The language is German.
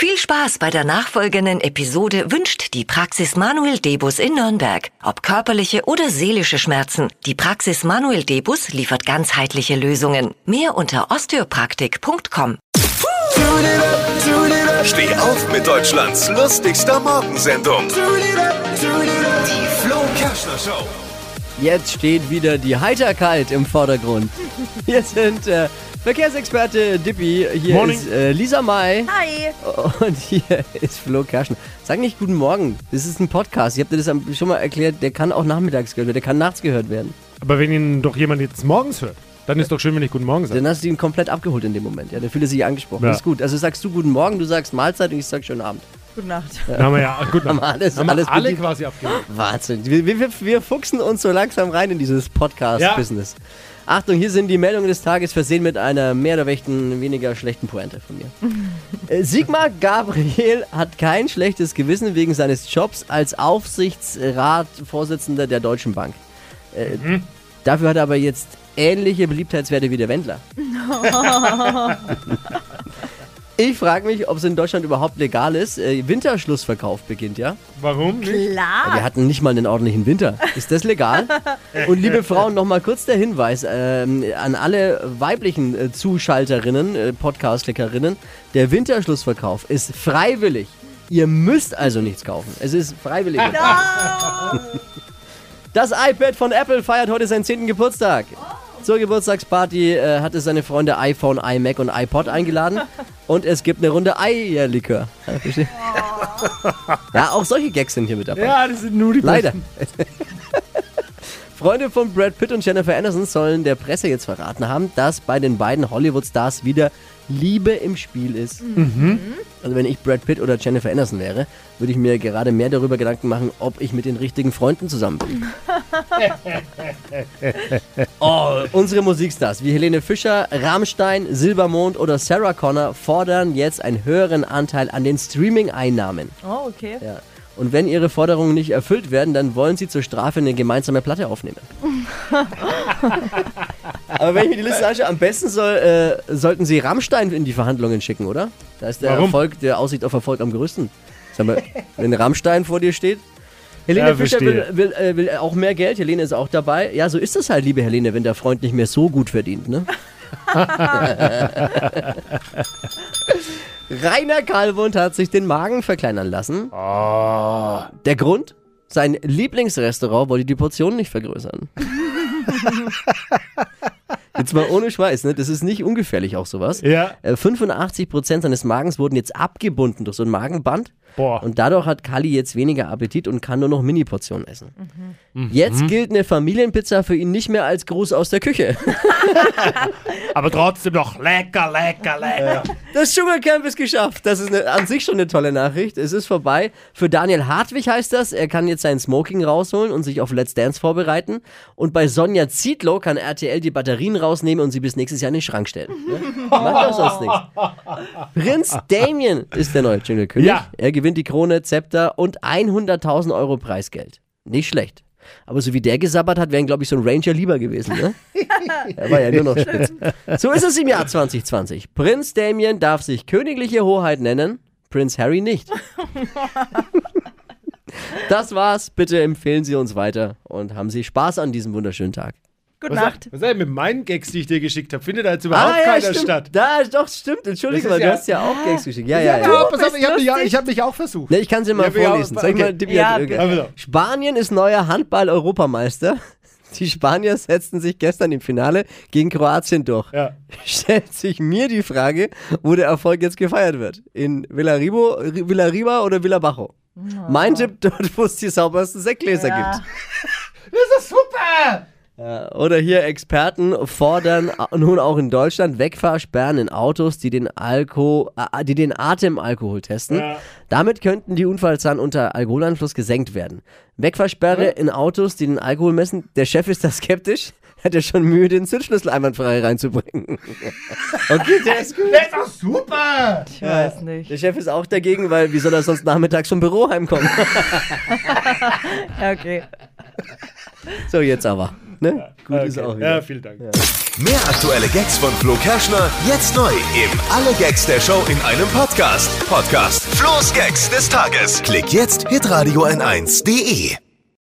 Viel Spaß bei der nachfolgenden Episode wünscht die Praxis Manuel Debus in Nürnberg. Ob körperliche oder seelische Schmerzen, die Praxis Manuel Debus liefert ganzheitliche Lösungen. Mehr unter osteopraktik.com. Steh auf mit Deutschlands lustigster Morgensendung. Die Flo Kerschner Show. Jetzt steht wieder die Heiterkeit im Vordergrund. Hier sind äh, Verkehrsexperte Dippi, hier Morning. ist äh, Lisa May Hi. und hier ist Flo Kerschner. Sag nicht guten Morgen, das ist ein Podcast. Ich habe dir das schon mal erklärt, der kann auch nachmittags gehört werden, der kann nachts gehört werden. Aber wenn ihn doch jemand jetzt morgens hört, dann ist doch schön, wenn ich Guten Morgen sage. Dann hast du ihn komplett abgeholt in dem Moment. Ja, der fühlt sich angesprochen. Ja. Das ist gut. Also sagst du guten Morgen, du sagst Mahlzeit und ich sag schönen Abend. Gute Nacht. Dann haben wir ja gut, Haben wir alles- haben wir alles alle bedient. quasi abgegeben. Wahnsinn. Wir, wir, wir fuchsen uns so langsam rein in dieses Podcast-Business. Achtung, hier sind die Meldungen des Tages versehen mit einer mehr oder weniger schlechten Pointe von mir. Äh, Sigmar Gabriel hat kein schlechtes Gewissen wegen seines Jobs als Aufsichtsratvorsitzender der Deutschen Bank. Äh, Dafür hat er aber jetzt ähnliche Beliebtheitswerte wie der Wendler. ich frage mich, ob es in Deutschland überhaupt legal ist. Äh, Winterschlussverkauf beginnt, ja? Warum nicht? Wir Klar. hatten nicht mal einen ordentlichen Winter. Ist das legal? Und liebe Frauen, nochmal kurz der Hinweis ähm, an alle weiblichen äh, Zuschalterinnen, äh, Podcast-Klickerinnen. Der Winterschlussverkauf ist freiwillig. Ihr müsst also nichts kaufen. Es ist freiwillig. Das iPad von Apple feiert heute seinen 10. Geburtstag. Zur Geburtstagsparty äh, hat es seine Freunde iPhone, iMac und iPod eingeladen. Und es gibt eine Runde Eierlikör. Ja, verstehe. Ja, auch solche Gags sind hier mit dabei. Ja, das sind nur die Leider. Freunde von Brad Pitt und Jennifer Aniston sollen der Presse jetzt verraten haben, dass bei den beiden Hollywood-Stars wieder Liebe im Spiel ist. Also wenn ich Brad Pitt oder Jennifer Aniston wäre, würde ich mir gerade mehr darüber Gedanken machen, ob ich mit den richtigen Freunden zusammen bin. oh, unsere Musikstars wie Helene Fischer, Rammstein, Silbermond oder Sarah Connor fordern jetzt einen höheren Anteil an den Streaming-Einnahmen. Oh, okay. Ja. Und wenn ihre Forderungen nicht erfüllt werden, dann wollen sie zur Strafe eine gemeinsame Platte aufnehmen. Aber wenn ich mir die Liste anschaue, am besten soll, äh, sollten sie Rammstein in die Verhandlungen schicken, oder? Da ist der Warum? Erfolg, der Aussicht auf Erfolg am größten. Sag mal, wenn Rammstein vor dir steht. Helene Ja, Fischer will, will, äh, will auch mehr Geld, Helene ist auch dabei. Ja, so ist das halt, liebe Helene, wenn der Freund nicht mehr so gut verdient, ne? Rainer Kalwund hat sich den Magen verkleinern lassen. Der Grund? Sein Lieblingsrestaurant wollte die Portionen nicht vergrößern. Jetzt mal ohne Schweiß, ne? Das ist nicht ungefährlich auch sowas. Ja. Äh, 85% seines Magens wurden jetzt abgebunden durch so ein Magenband. Boah. Und dadurch hat Kali jetzt weniger Appetit und kann nur noch Mini-Portionen essen. Jetzt gilt eine Familienpizza für ihn nicht mehr als Gruß aus der Küche. Aber trotzdem noch lecker, lecker, lecker. Das Dschungelcamp ist geschafft. Das ist eine, an sich schon eine tolle Nachricht. Es ist vorbei. Für Daniel Hartwig heißt das, er kann jetzt sein Smoking rausholen und sich auf Let's Dance vorbereiten. Und bei Sonja Zietlow kann RTL die Batterien rausnehmen und sie bis nächstes Jahr in den Schrank stellen. Ne? Macht doch sonst nichts. Prinz Damien ist der neue Dschungelkönig. Ja. Er gewinnt die Krone, Zepter und 100.000 Euro Preisgeld. Nicht schlecht. Aber so wie der gesabbert hat, wären, glaube ich, so ein Ranger lieber gewesen, ne? Er war ja nur noch spitz. So ist es im Jahr 2020. Prinz Damien darf sich königliche Hoheit nennen, Prinz Harry nicht. Das war's. Bitte empfehlen Sie uns weiter und haben Sie Spaß an diesem wunderschönen Tag. Gute Was, Nacht. was ist denn mit meinen Gags, die ich dir geschickt habe? Findet da jetzt überhaupt keiner Ah, stimmt. statt? Da, doch, stimmt. Entschuldige mal, ist du ja- hast ja auch Gags geschickt. Ja, ja, Ja, ja. pass auf, ich habe mich, hab mich auch versucht. Ne, ich kann sie mal Ja, vorlesen. auch- Sag mal, okay. Dippi Ja. Also, Spanien ist neuer Handball-Europameister. Die Spanier setzten sich gestern im Finale gegen Kroatien durch. ja. Stellt sich mir die Frage, wo der Erfolg jetzt gefeiert wird. In Villarribo, Villarriba oder Villabajo? Mein Tipp dort, wo es die saubersten Sektgläser Ja. gibt. Das ist super! Ja, Oder hier Experten fordern nun auch in Deutschland Wegfahrsperren in Autos, die den, Alko, äh, die den Atemalkohol testen. Ja. Damit könnten die Unfallzahlen unter Alkoholeinfluss gesenkt werden. Wegfahrsperre in Autos, die den Alkohol messen. Der Chef ist da skeptisch. Hat er schon Mühe, den Zündschlüssel einwandfrei reinzubringen. Okay, der ist gut. Das ist doch super! Ich weiß nicht. Der Chef ist auch dagegen, weil wie soll er sonst nachmittags vom Büro heimkommen? Ja, okay. So, jetzt aber. Ne? Gut Okay. ist auch wieder. Ja, vielen Dank. Mehr aktuelle Gags von Flo Kerschner jetzt neu im Alle Gags der Show in einem Podcast. Podcast Flo's Gags des Tages. Klick jetzt hitradio n1.de.